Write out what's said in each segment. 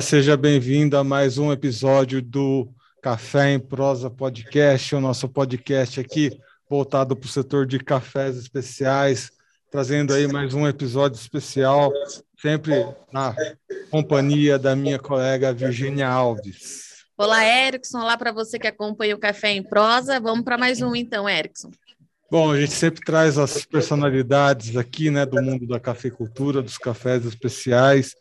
Olá, seja bem-vindo a mais um episódio do Café em Prosa Podcast, o nosso podcast aqui voltado para o setor de cafés especiais, trazendo aí mais um episódio especial, sempre na companhia da minha colega Virginia Alves. Olá, Erickson. Olá para você que acompanha o Café em Prosa. Vamos para mais um, então, Erickson. Bom, a gente sempre traz as personalidades aqui, né, do mundo da cafeicultura, dos cafés especiais.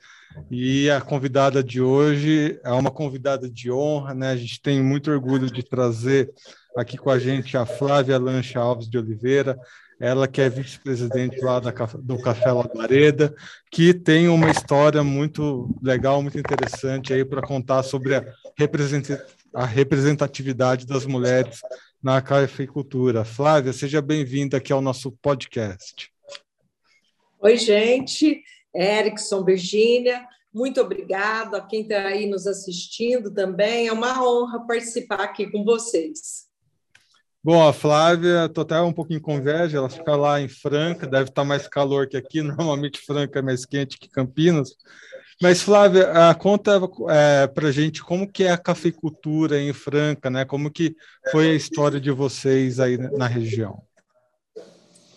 E a convidada de hoje é uma convidada de honra, né? A gente tem muito orgulho de trazer aqui com a gente a Flávia Lancha Alves de Oliveira, ela que é vice-presidente lá da, do Café Labareda, que tem uma história muito legal, muito interessante aí para contar sobre a, representatividade das mulheres na cafeicultura. Flávia, seja bem-vinda aqui ao nosso podcast. Oi, gente. Erickson, Virgínia, muito obrigado a quem está aí nos assistindo também. É uma honra participar aqui com vocês. Bom, a Flávia, estou até um pouquinho com inveja, ela fica lá em Franca, deve estar tá mais calor que aqui, normalmente Franca é mais quente que Campinas. Mas, Flávia, conta é, para a gente como que é a cafeicultura em Franca, né? Como que foi a história de vocês aí na região?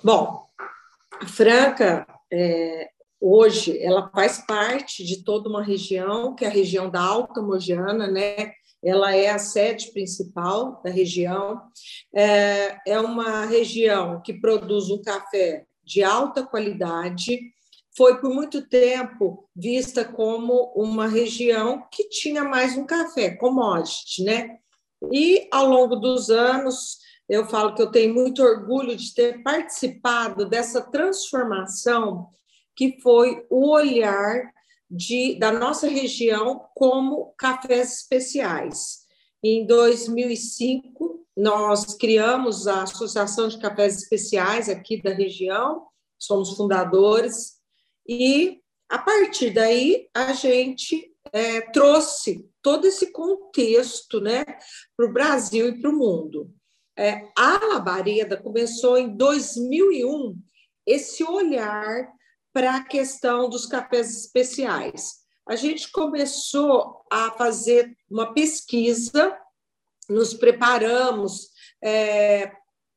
Bom, Franca é, hoje ela faz parte de toda uma região, que é a região da Alta Mogiana, né? Ela é a sede principal da região. É, é uma região que produz um café de alta qualidade. Foi por muito tempo vista como uma região que tinha mais um café, commodity, né? E ao longo dos anos, eu falo que eu tenho muito orgulho de ter participado dessa transformação que foi o olhar de, da nossa região como cafés especiais. Em 2005, nós criamos a Associação de Cafés Especiais aqui da região, somos fundadores, e a partir daí a gente é, trouxe todo esse contexto né, para o Brasil e para o mundo. É, a Labareda começou em 2001 esse olhar para a questão dos cafés especiais. A gente começou a fazer uma pesquisa, nos preparamos é,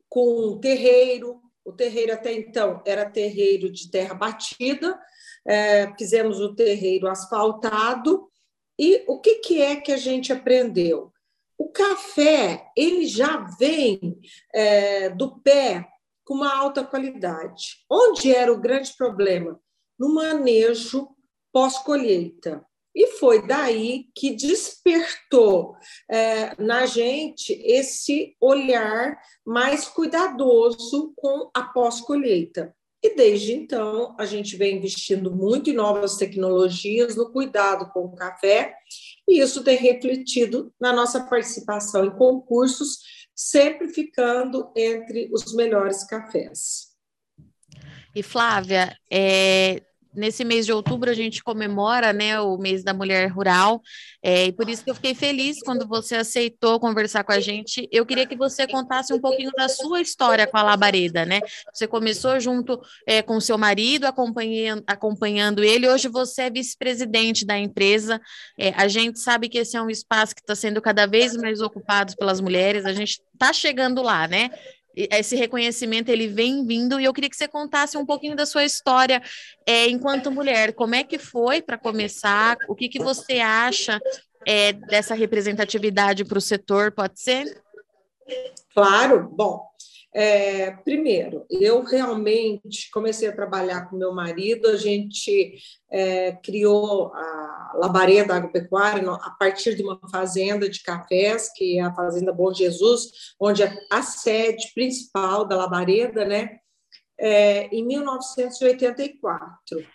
com um terreiro, o terreiro até então era terreiro de terra batida, é, fizemos o terreiro asfaltado, e o que, que é que a gente aprendeu? O café ele já vem é, do pé com uma alta qualidade. Onde era o grande problema? No manejo pós-colheita. E foi daí que despertou é, na gente esse olhar mais cuidadoso com a pós-colheita. E desde então, a gente vem investindo muito em novas tecnologias, no cuidado com o café, e isso tem refletido na nossa participação em concursos sempre ficando entre os melhores cafés. E Flávia, é, nesse mês de outubro a gente comemora né, o mês da mulher rural, é, e por isso que eu fiquei feliz quando você aceitou conversar com a gente. Eu queria que você contasse um pouquinho da sua história com a Labareda, né? Você começou junto é, com seu marido, acompanhando, acompanhando ele, hoje você é vice-presidente da empresa. É, a gente sabe que esse é um espaço que está sendo cada vez mais ocupado pelas mulheres, a gente está chegando lá, né? Esse reconhecimento ele vem vindo e eu queria que você contasse um pouquinho da sua história é, enquanto mulher. Como é que foi para começar? O que, que você acha é, dessa representatividade para o setor? Pode ser? Claro. Bom, é, primeiro, eu realmente comecei a trabalhar com meu marido, a gente é, criou a Labareda Agropecuária a partir de uma fazenda de cafés, que é a Fazenda Bom Jesus, onde é a sede principal da Labareda, né, é, em 1984.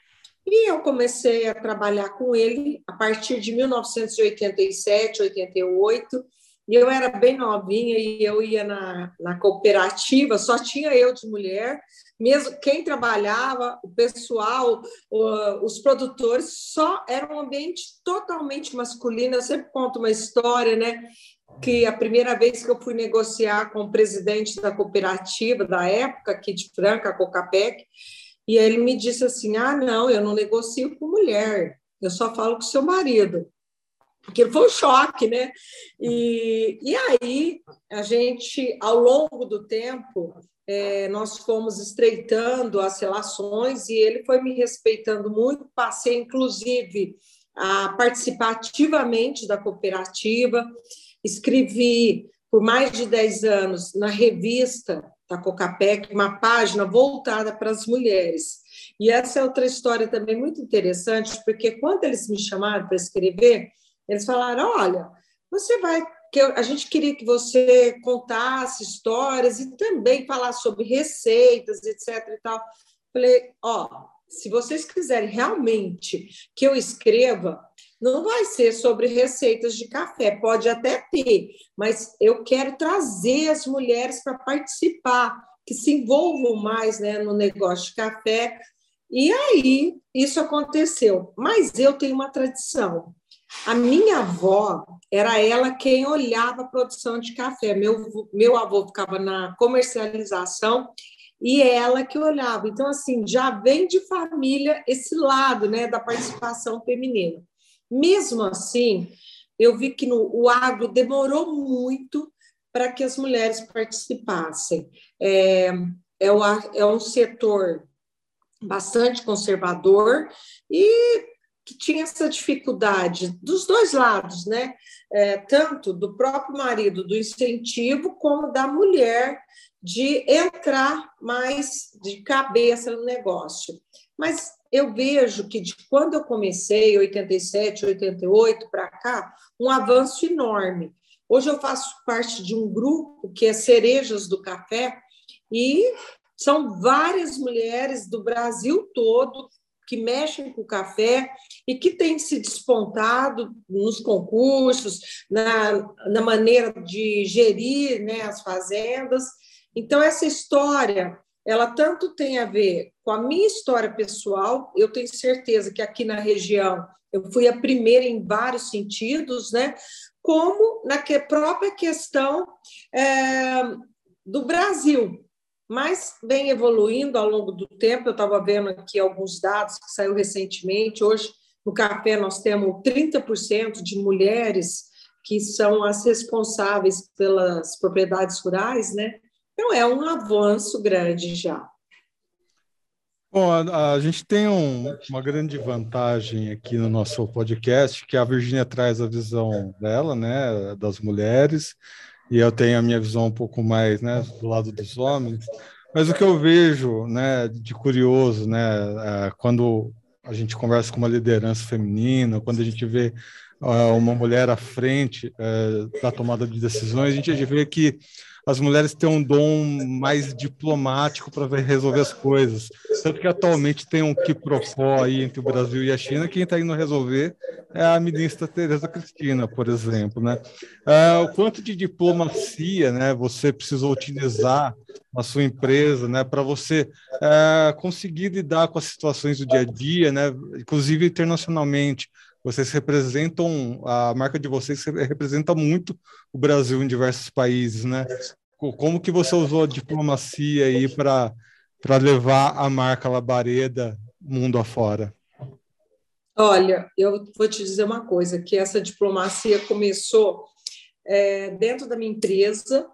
E eu comecei a trabalhar com ele a partir de 1987, 88, e eu era bem novinha e eu ia na, na cooperativa, só tinha eu de mulher, mesmo quem trabalhava, o pessoal, os produtores, só era um ambiente totalmente masculino. Eu sempre conto uma história, né? Que a primeira vez que eu fui negociar com o presidente da cooperativa da época, aqui de Franca, a Cocapec, e ele me disse assim: Ah, não, eu não negocio com mulher, eu só falo com seu marido. Aquilo foi um choque, né? E, e aí, a gente, ao longo do tempo, é, nós fomos estreitando as relações e ele foi me respeitando muito. Passei, inclusive, a participar ativamente da cooperativa, escrevi por mais de 10 anos na revista da Cocapec, uma página voltada para as mulheres. E essa é outra história também muito interessante, porque quando eles me chamaram para escrever, eles falaram: olha, você vai que a gente queria que você contasse histórias e também falar sobre receitas, etc. E tal. Falei, ó, se vocês quiserem realmente que eu escreva, não vai ser sobre receitas de café, pode até ter, mas eu quero trazer as mulheres para participar, que se envolvam mais né, no negócio de café. E aí isso aconteceu. Mas eu tenho uma tradição. A minha avó era ela quem olhava a produção de café. Meu, meu avô ficava na comercialização e ela que olhava. Então, assim, já vem de família esse lado né, da participação feminina. Mesmo assim, eu vi que no, o agro demorou muito para que as mulheres participassem. É, é, o, é um setor bastante conservador e que tinha essa dificuldade dos dois lados, né? É, tanto do próprio marido, do incentivo, como da mulher de entrar mais de cabeça no negócio. Mas eu vejo que de quando eu comecei, 87, 88 para cá, um avanço enorme. Hoje eu faço parte de um grupo que é Cerejas do Café e são várias mulheres do Brasil todo que mexem com o café e que têm se despontado nos concursos, na, na maneira de gerir né, as fazendas. Então, essa história, ela tanto tem a ver com a minha história pessoal, eu tenho certeza que aqui na região eu fui a primeira em vários sentidos, né? como na que, própria questão é, do Brasil, mas vem evoluindo ao longo do tempo. Eu estava vendo aqui alguns dados que saiu recentemente. Hoje, no café, nós temos 30% de mulheres que são as responsáveis pelas propriedades rurais, né? Então, é um avanço grande já. Bom, a, a gente tem um, uma grande vantagem aqui no nosso podcast, que a Virgínia traz a visão dela, né, das mulheres, e eu tenho a minha visão um pouco mais né, do lado dos homens. Mas o que eu vejo né, de curioso, né, é, quando a gente conversa com uma liderança feminina, quando a gente vê uh, uma mulher à frente uh, da tomada de decisões, a gente vê que as mulheres têm um dom mais diplomático para resolver as coisas. Tanto que atualmente tem um quiprocó aí entre o Brasil e a China, quem está indo resolver é a ministra Tereza Cristina, por exemplo. Né? Uh, o quanto de diplomacia né, você precisou utilizar na sua empresa né, para você uh, conseguir lidar com as situações do dia a dia, né, inclusive internacionalmente. Vocês representam, a marca de vocês representa muito o Brasil em diversos países, né? Como que você usou a diplomacia aí para levar a marca Labareda mundo afora? Olha, eu vou te dizer uma coisa, que essa diplomacia começou é, dentro da minha empresa,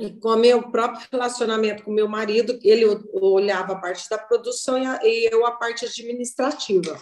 e com o meu próprio relacionamento com meu marido, ele olhava a parte da produção e eu a parte administrativa.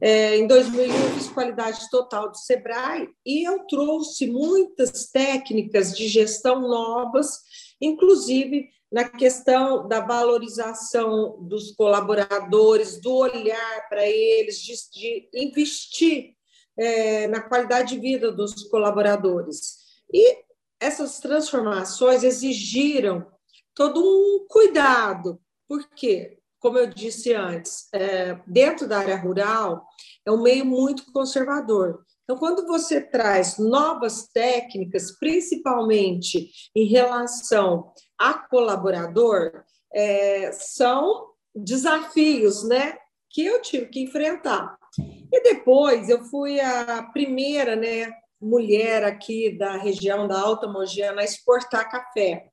É, em 2001, eu fiz qualidade total do Sebrae e eu trouxe muitas técnicas de gestão novas, inclusive na questão da valorização dos colaboradores, do olhar para eles, de, de investir é, na qualidade de vida dos colaboradores. E essas transformações exigiram todo um cuidado, por quê? Como eu disse antes, é, dentro da área rural, é um meio muito conservador. Então, quando você traz novas técnicas, principalmente em relação a colaborador, é, são desafios né, que eu tive que enfrentar. E depois eu fui a primeira né, mulher aqui da região da Alta Mogiana a exportar café,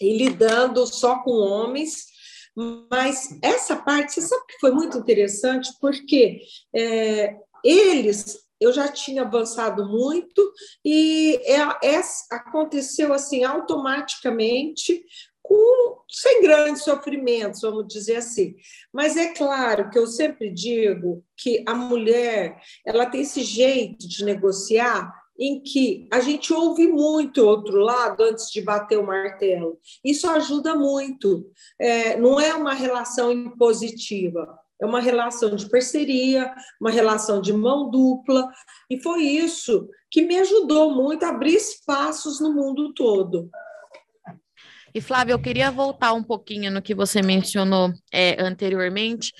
e lidando só com homens mas essa parte, você sabe que foi muito interessante, porque é, eles eu já tinha avançado muito e é, é, aconteceu assim automaticamente, com, sem grandes sofrimentos, vamos dizer assim. Mas é claro que eu sempre digo que a mulher ela tem esse jeito de negociar em que a gente ouve muito o outro lado antes de bater o martelo. Isso ajuda muito. É, não é uma relação impositiva, é uma relação de parceria, uma relação de mão dupla, e foi isso que me ajudou muito a abrir espaços no mundo todo. E Flávia, eu queria voltar um pouquinho no que você mencionou é, anteriormente,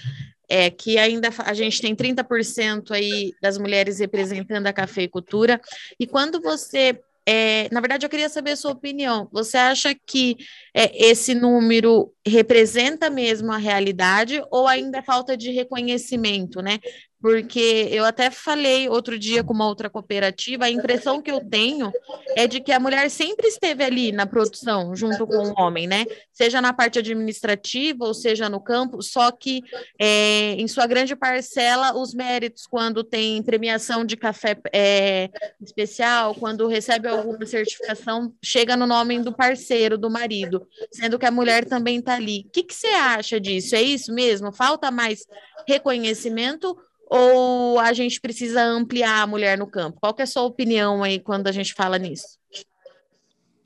é que ainda a gente tem 30% aí das mulheres representando a cafeicultura, e quando você é, na verdade, eu queria saber a sua opinião. Você acha que é, esse número representa mesmo a realidade ou ainda falta de reconhecimento, né? Porque eu até falei outro dia com uma outra cooperativa, a impressão que eu tenho é de que a mulher sempre esteve ali na produção, junto com o homem, né? Seja na parte administrativa ou seja no campo, só que é, em sua grande parcela, os méritos, quando tem premiação de café é, especial, quando recebe alguma certificação, chega no nome do parceiro, do marido, sendo que a mulher também está ali. O que, que você acha disso? É isso mesmo? Falta mais reconhecimento? Ou a gente precisa ampliar a mulher no campo? Qual é a sua opinião aí quando a gente fala nisso?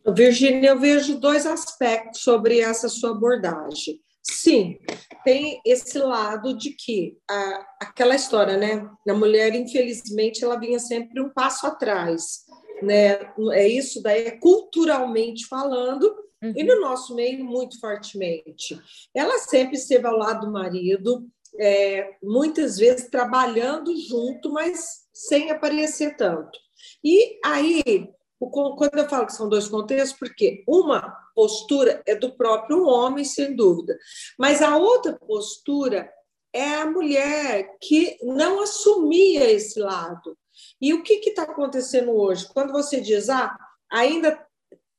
Virginia, eu vejo dois aspectos sobre essa sua abordagem. Sim, tem esse lado de que a, aquela história, né? A mulher, infelizmente, ela vinha sempre um passo atrás, né? É isso daí, é culturalmente falando, uhum. e no nosso meio, muito fortemente. Ela sempre esteve ao lado do marido, é, muitas vezes trabalhando junto, mas sem aparecer tanto. E aí, quando eu falo que são dois contextos, porque uma postura é do próprio homem, sem dúvida, mas a outra postura é a mulher que não assumia esse lado. E o que está acontecendo hoje? Quando você diz, ah, ainda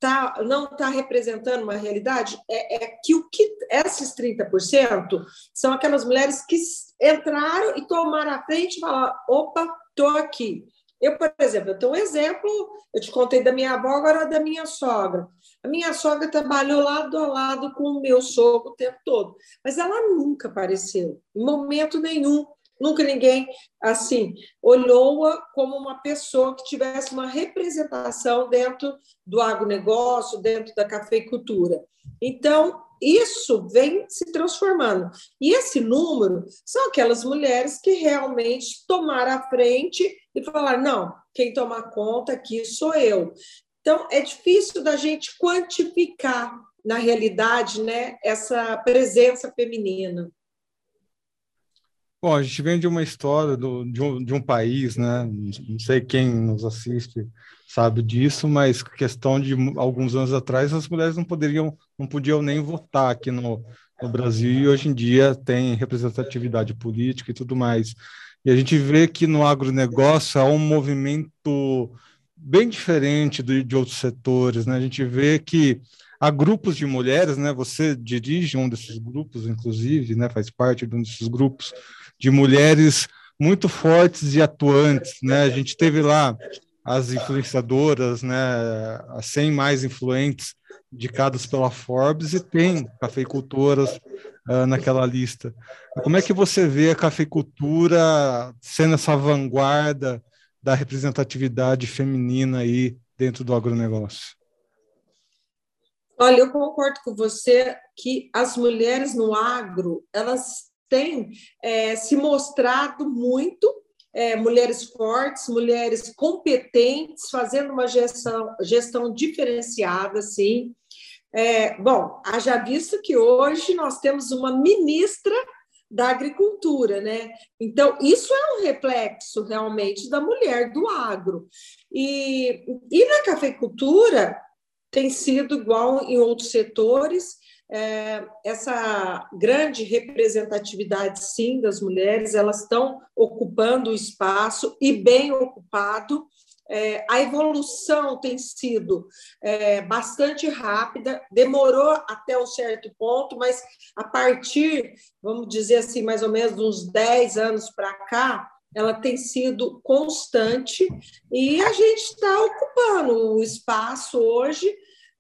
tá, não está representando uma realidade, é, é, que o que esses 30% são aquelas mulheres que entraram e tomaram a frente e falaram: opa, estou aqui. Eu, por exemplo, eu tenho um exemplo, eu te contei da minha avó, agora da minha sogra. A minha sogra trabalhou lado a lado com o meu sogro o tempo todo, mas ela nunca apareceu, em momento nenhum. Nunca ninguém, assim, olhou-a como uma pessoa que tivesse uma representação dentro do agronegócio, dentro da cafeicultura. Então, isso vem se transformando. E esse número são aquelas mulheres que realmente tomaram a frente e falaram: não, quem toma conta aqui sou eu. Então, é difícil da gente quantificar, na realidade, né, essa presença feminina. Bom, a gente vem de uma história do, de, um, de um país, né? Não sei quem nos assiste sabe disso, mas questão de alguns anos atrás as mulheres não poderiam, não podiam nem votar aqui no, no Brasil e hoje em dia tem representatividade política e tudo mais. E a gente vê que no agronegócio há um movimento bem diferente de, de outros setores, né? A gente vê que há grupos de mulheres, né? Você dirige um desses grupos, inclusive, né? Faz parte de um desses grupos de mulheres muito fortes e atuantes, né? A gente teve lá as influenciadoras, né, as 100 mais influentes indicadas pela Forbes e tem cafeicultoras uh, naquela lista. Como é que você vê a cafeicultura sendo essa vanguarda da representatividade feminina aí dentro do agronegócio? Olha, eu concordo com você que as mulheres no agro, elas tem é, se mostrado muito é, mulheres fortes, mulheres competentes, fazendo uma gestão, gestão diferenciada, sim. É, bom, haja visto que hoje nós temos uma ministra da agricultura, né? Então, isso é um reflexo realmente da mulher do agro. E, e na cafeicultura tem sido igual em outros setores, essa grande representatividade, sim, das mulheres, elas estão ocupando o espaço e bem ocupado. É, a evolução tem sido é, bastante rápida, demorou até um certo ponto, mas a partir, vamos dizer assim, mais ou menos uns 10 anos para cá, ela tem sido constante e a gente está ocupando o espaço hoje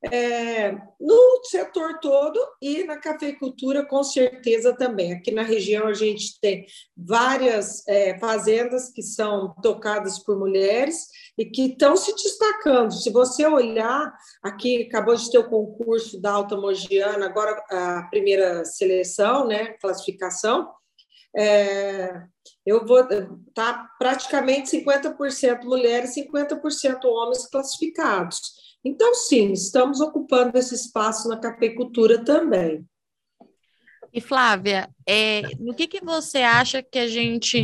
é, no setor todo e na cafeicultura, com certeza também. Aqui na região a gente tem várias é, fazendas que são tocadas por mulheres e que estão se destacando. Se você olhar, aqui acabou de ter o concurso da Alta Mogiana, agora a primeira seleção, né, classificação. É, eu vou tá praticamente 50% mulheres, 50% homens classificados. Então, sim, estamos ocupando esse espaço na cafeicultura também. E Flávia, é, no que, que você acha que a gente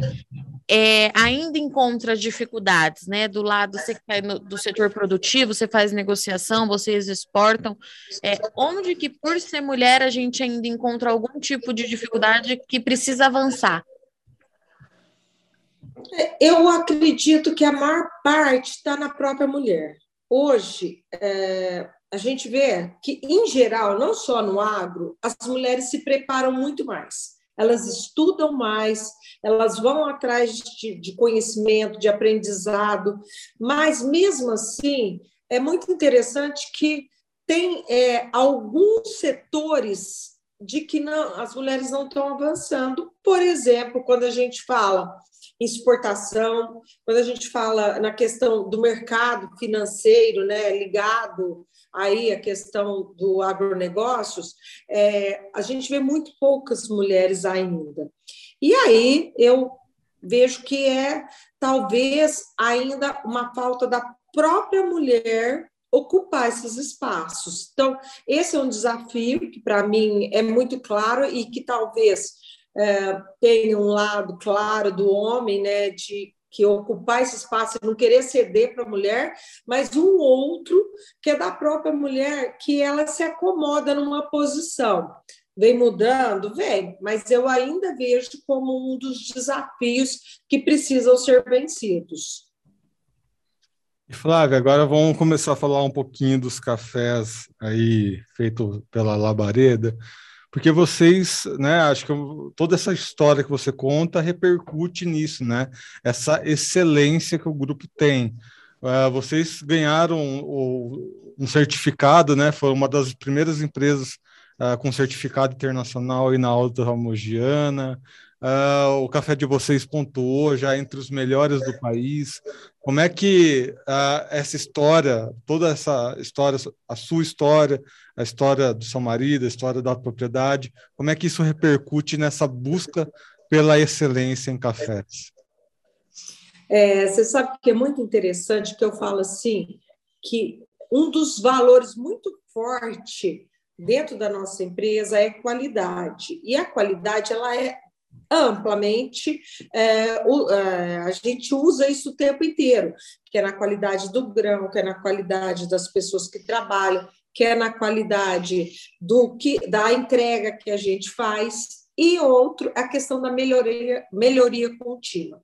é, ainda encontra dificuldades, né? Do lado você é no, do setor produtivo, você faz negociação, vocês exportam. É, onde que, por ser mulher, a gente ainda encontra algum tipo de dificuldade que precisa avançar? Eu acredito que a maior parte está na própria mulher hoje é, a gente vê que, em geral, não só no agro, as mulheres se preparam muito mais. Elas estudam mais, elas vão atrás de, de conhecimento, de aprendizado, mas mesmo assim é muito interessante que tem é, alguns setores de que não, as mulheres não estão avançando. Por exemplo, quando a gente fala exportação, quando a gente fala na questão do mercado financeiro, né, ligado aí à questão do agronegócios, é, a gente vê muito poucas mulheres ainda. E aí eu vejo que é talvez ainda uma falta da própria mulher ocupar esses espaços. Então, esse é um desafio que para mim é muito claro e que talvez é, tem um lado claro do homem, né, de que ocupar esse espaço e não querer ceder para a mulher, mas um outro que é da própria mulher, que ela se acomoda numa posição. Vem mudando? Vem, mas eu ainda vejo como um dos desafios que precisam ser vencidos. E Flávia, agora vamos começar a falar um pouquinho dos cafés aí feito pela Labareda porque vocês, né, acho que toda essa história que você conta repercute nisso, né? Essa excelência que o grupo tem. Uh, vocês ganharam um certificado, né? Foi uma das primeiras empresas uh, com certificado internacional aí na Alta Ramogiana. Uh, o café de vocês pontuou já entre os melhores do país. Como é que uh, essa história, toda essa história, a sua história, a história do seu marido, a história da propriedade, como é que isso repercute nessa busca pela excelência em cafés? É, você sabe que é muito interessante que eu falo assim, que um dos valores muito forte dentro da nossa empresa é qualidade. E a qualidade ela é amplamente, é, o, é, a gente usa isso o tempo inteiro, que é na qualidade do grão, que é na qualidade das pessoas que trabalham, que é na qualidade do que da entrega que a gente faz, e outro, a questão da melhoria, melhoria contínua.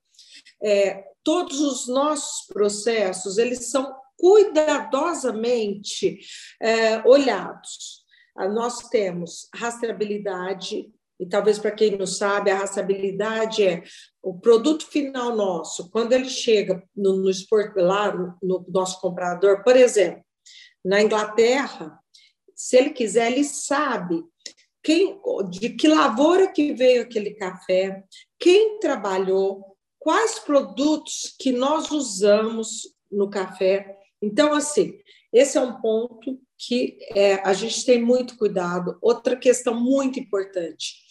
É, todos os nossos processos, eles são cuidadosamente é, olhados. Ah, nós temos rastreabilidade, e talvez para quem não sabe, a rastreabilidade é o produto final nosso, quando ele chega no, no lá no nosso comprador, por exemplo, na Inglaterra, se ele quiser, ele sabe quem, de que lavoura que veio aquele café, quem trabalhou, quais produtos que nós usamos no café. Então, assim, esse é um ponto que é, a gente tem muito cuidado. Outra questão muito importante: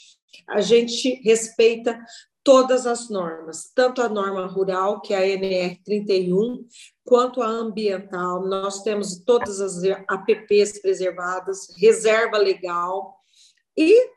a gente respeita todas as normas, tanto a norma rural, que é a NR 31, quanto a ambiental. Nós temos todas as APPs preservadas, reserva legal e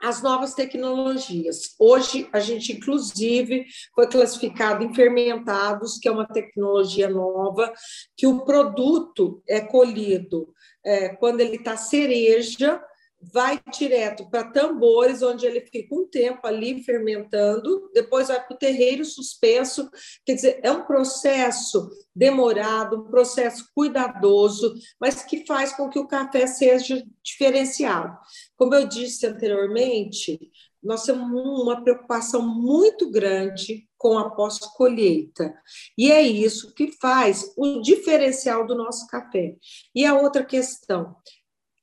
as novas tecnologias. Hoje, a gente, inclusive, foi classificado em fermentados, que é uma tecnologia nova, que o produto é colhido é, quando ele está cereja, vai direto para tambores, onde ele fica um tempo ali fermentando, depois vai para o terreiro suspenso. Quer dizer, é um processo demorado, um processo cuidadoso, mas que faz com que o café seja diferenciado. Como eu disse anteriormente, nós temos uma preocupação muito grande com a pós-colheita. E é isso que faz o diferencial do nosso café. E a outra questão,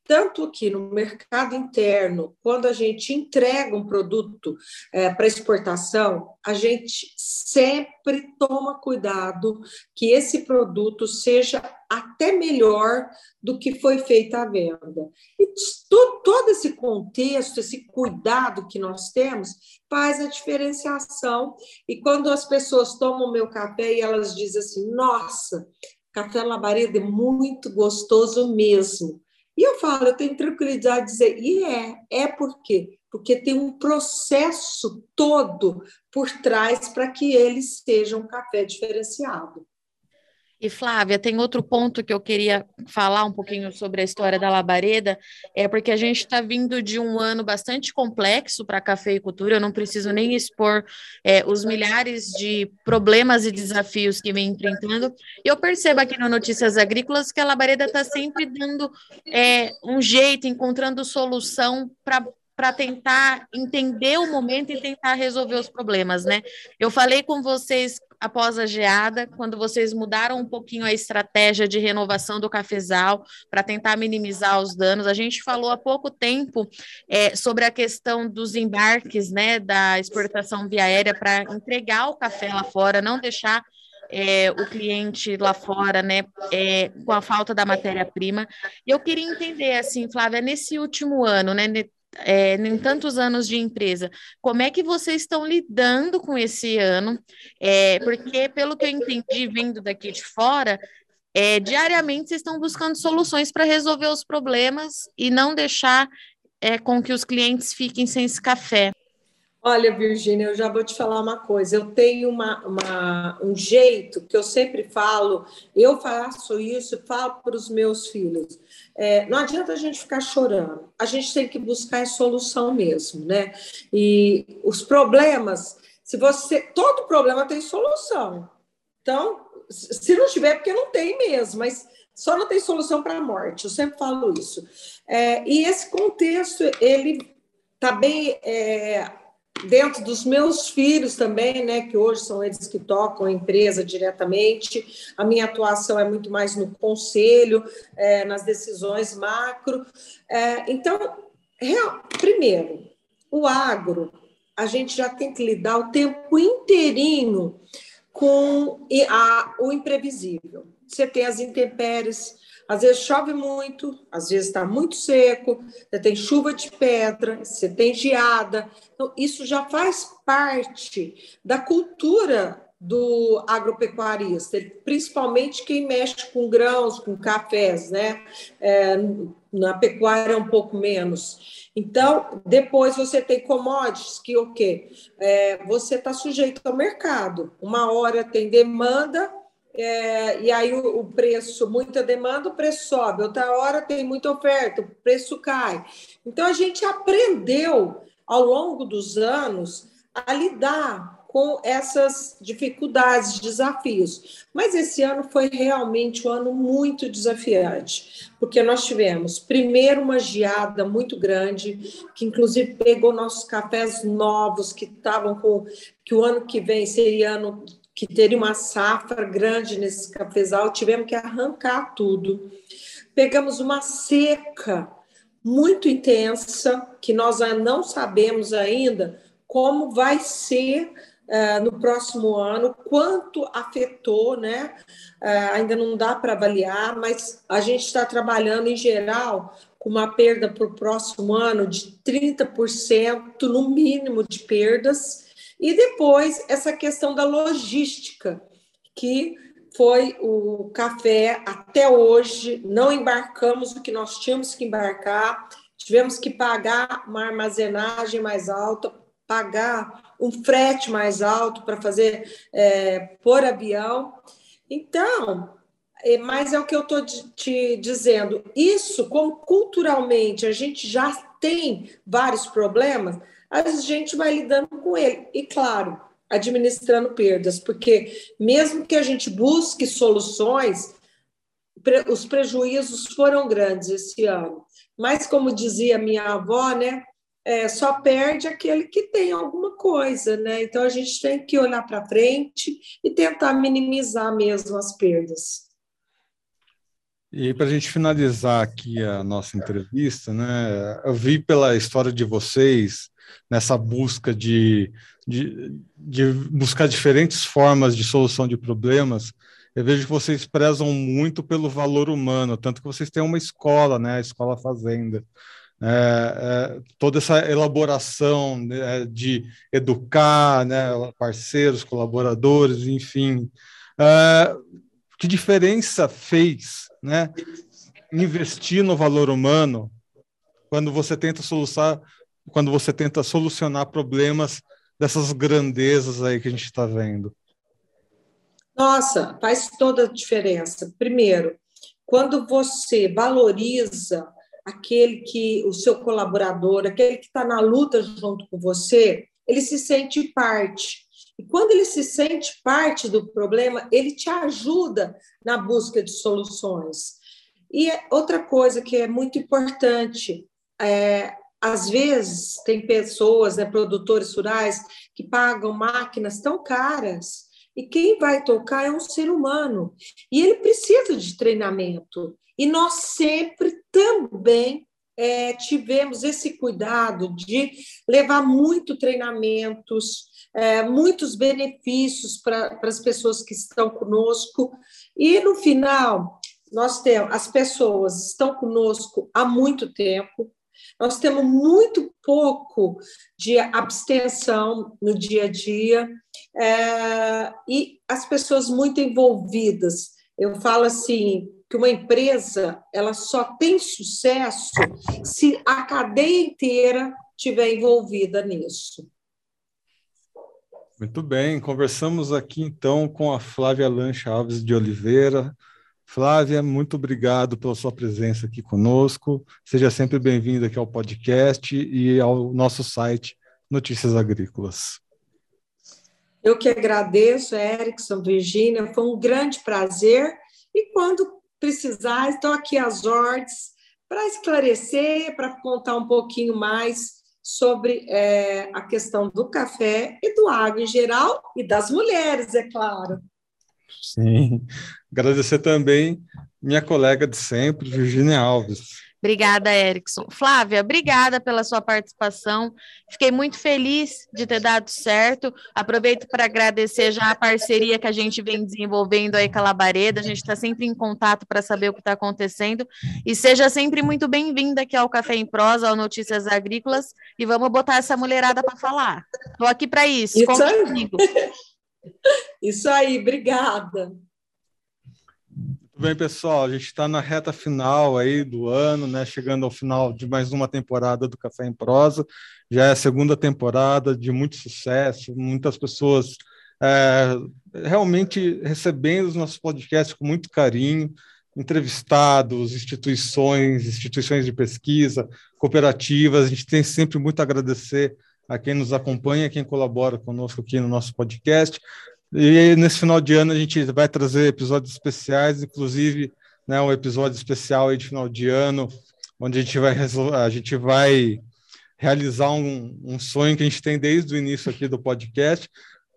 tanto aqui no mercado interno, quando a gente entrega um produto é, para exportação, a gente sempre toma cuidado que esse produto seja até melhor do que foi feita a venda. E todo esse contexto, esse cuidado que nós temos, faz a diferenciação. E quando as pessoas tomam meu café e elas dizem assim: nossa, café labareda é muito gostoso mesmo. E eu falo, eu tenho tranquilidade de dizer, e é, é por quê? Porque tem um processo todo por trás para que ele seja um café diferenciado. E Flávia, tem outro ponto que eu queria falar um pouquinho sobre a história da labareda, é porque a gente está vindo de um ano bastante complexo para a cafeicultura, eu não preciso nem expor é, os milhares de problemas e desafios que vem enfrentando. E eu percebo aqui no Notícias Agrícolas que a labareda está sempre dando é, um jeito, encontrando solução para para tentar entender o momento e tentar resolver os problemas, né? Eu falei com vocês após a geada, quando vocês mudaram um pouquinho a estratégia de renovação do cafezal para tentar minimizar os danos. A gente falou há pouco tempo é, sobre a questão dos embarques, né, da exportação via aérea para entregar o café lá fora, não deixar é, o cliente lá fora, né, é, com a falta da matéria-prima. E eu queria entender, assim, Flávia, nesse último ano, né, é, em tantos anos de empresa, como é que vocês estão lidando com esse ano? É, porque, pelo que eu entendi, vendo daqui de fora, é, diariamente vocês estão buscando soluções para resolver os problemas e não deixar é, com que os clientes fiquem sem esse café. Olha, Virgínia, eu já vou te falar uma coisa. Eu tenho uma, uma, um jeito que eu sempre falo, eu faço isso, falo para os meus filhos. É, não adianta a gente ficar chorando, a gente tem que buscar a solução mesmo, né? E os problemas, se você. Todo problema tem solução. Então, se não tiver, é porque não tem mesmo, mas só não tem solução para a morte. Eu sempre falo isso. É, e esse contexto, ele está bem. É, dentro dos meus filhos também, né, que hoje são eles que tocam a empresa diretamente, a minha atuação é muito mais no conselho, é, nas decisões macro. É, então, real, primeiro, o agro, a gente já tem que lidar o tempo inteirinho com a, o imprevisível. Você tem as intempéries, às vezes chove muito, às vezes está muito seco, você tem chuva de pedra, você tem geada. Então, isso já faz parte da cultura do agropecuarista, principalmente quem mexe com grãos, com cafés, né? É, na pecuária é um pouco menos. Então, depois você tem commodities que o quê? É, você está sujeito ao mercado. Uma hora tem demanda, é, e aí o, o, preço, muita demanda, o preço sobe, outra hora tem muita oferta, o preço cai. Então a gente aprendeu ao longo dos anos a lidar com essas dificuldades, desafios. Mas esse ano foi realmente um ano muito desafiante, porque nós tivemos, primeiro, uma geada muito grande, que inclusive pegou nossos cafés novos, que estavam com. que o ano que vem seria ano que teria uma safra grande nesse cafezal, tivemos que arrancar tudo. Pegamos uma seca muito intensa, que nós não sabemos ainda como vai ser uh, no próximo ano, quanto afetou, né? Uh, ainda não dá para avaliar, mas a gente está trabalhando em geral com uma perda para o próximo ano de 30%, no mínimo, de perdas e depois, essa questão da logística, que foi o café até hoje, não embarcamos o que nós tínhamos que embarcar, tivemos que pagar uma armazenagem mais alta, pagar um frete mais alto para fazer é, por avião. Então, é, mas é o que eu estou te dizendo. Isso, como culturalmente a gente já tem vários problemas, a gente vai lidando com ele. E, claro, administrando perdas, porque mesmo que a gente busque soluções, os prejuízos foram grandes esse ano. Mas, como dizia minha avó, né, é, só perde aquele que tem alguma coisa, né? Então a gente tem que olhar para frente e tentar minimizar mesmo as perdas. E para a gente finalizar aqui a nossa entrevista, né? Eu vi pela história de vocês nessa busca de, de, de buscar diferentes formas de solução de problemas. Eu vejo que vocês prezam muito pelo valor humano, tanto que vocês têm uma escola, né? A escola Fazenda é, é, toda essa elaboração né, de educar né, parceiros, colaboradores, enfim. É, que diferença fez né, investir no valor humano quando você tenta solucionar, quando você tenta solucionar problemas dessas grandezas aí que a gente está vendo? Nossa, faz toda a diferença. Primeiro, quando você valoriza aquele que o seu colaborador, aquele que está na luta junto com você, ele se sente parte. E quando ele se sente parte do problema, ele te ajuda na busca de soluções. E é outra coisa que é muito importante, é, às vezes tem pessoas, né, produtores rurais, que pagam máquinas tão caras e quem vai tocar é um ser humano. E ele precisa de treinamento. E nós sempre também é, tivemos esse cuidado de levar muito treinamentos, é, muitos benefícios para as pessoas que estão conosco. E no final, nós temos as pessoas estão conosco há muito tempo. Nós temos muito pouco de abstenção no dia a dia é, e as pessoas muito envolvidas. Eu falo assim que uma empresa ela só tem sucesso se a cadeia inteira tiver envolvida nisso. Muito bem, conversamos aqui então com a Flávia Lancha Alves de Oliveira. Flávia, muito obrigado pela sua presença aqui conosco. Seja sempre bem-vinda aqui ao podcast e ao nosso site Notícias Agrícolas. Eu que agradeço, Erickson, Virgínia, foi um grande prazer. E quando precisar, estou aqui às ordens para esclarecer, para contar um pouquinho mais sobre é, a questão do café e do água em geral e das mulheres, é claro. Sim, agradecer também minha colega de sempre, Virginia Alves. Obrigada, Erickson. Flávia, obrigada pela sua participação. Fiquei muito feliz de ter dado certo. Aproveito para agradecer já a parceria que a gente vem desenvolvendo aí com a Labareda. A gente está sempre em contato para saber o que está acontecendo. E seja sempre muito bem-vinda aqui ao Café em Prosa, ao Notícias Agrícolas. E vamos botar essa mulherada para falar. Estou aqui para isso. Aí. comigo. Isso aí, obrigada. Tudo bem, pessoal? A gente está na reta final aí do ano, né? Chegando ao final de mais uma temporada do Café em Prosa. Já é a segunda temporada de muito sucesso, muitas pessoas é, realmente recebendo os nossos podcasts com muito carinho, entrevistados, instituições, instituições de pesquisa, cooperativas. A gente tem sempre muito a agradecer a quem nos acompanha, quem colabora conosco aqui no nosso podcast. E nesse final de ano a gente vai trazer episódios especiais, inclusive né, um episódio especial de final de ano, onde a gente vai, a gente vai realizar um, um sonho que a gente tem desde o início aqui do podcast.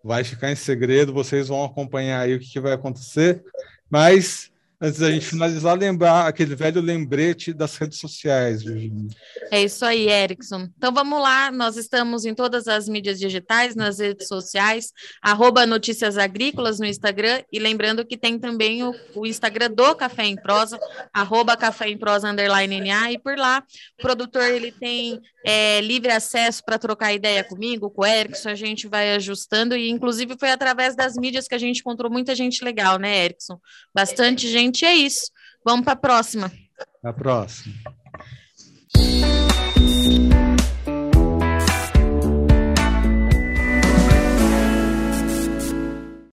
Vai ficar em segredo, vocês vão acompanhar aí o que, que vai acontecer. Mas antes da gente finalizar, lembrar aquele velho lembrete das redes sociais, Virginia. É isso aí, Erickson. Então vamos lá, nós estamos em todas as mídias digitais, nas redes sociais, arroba Notícias Agrícolas no Instagram, e lembrando que tem também o, o Instagram do Café em Prosa, arroba Café em Prosa underline NA, e por lá o produtor ele tem é, livre acesso para trocar ideia comigo, com o Erickson, a gente vai ajustando, e inclusive foi através das mídias que a gente encontrou muita gente legal, né, Erickson? Bastante gente gente, é isso. Vamos para a próxima. A próxima.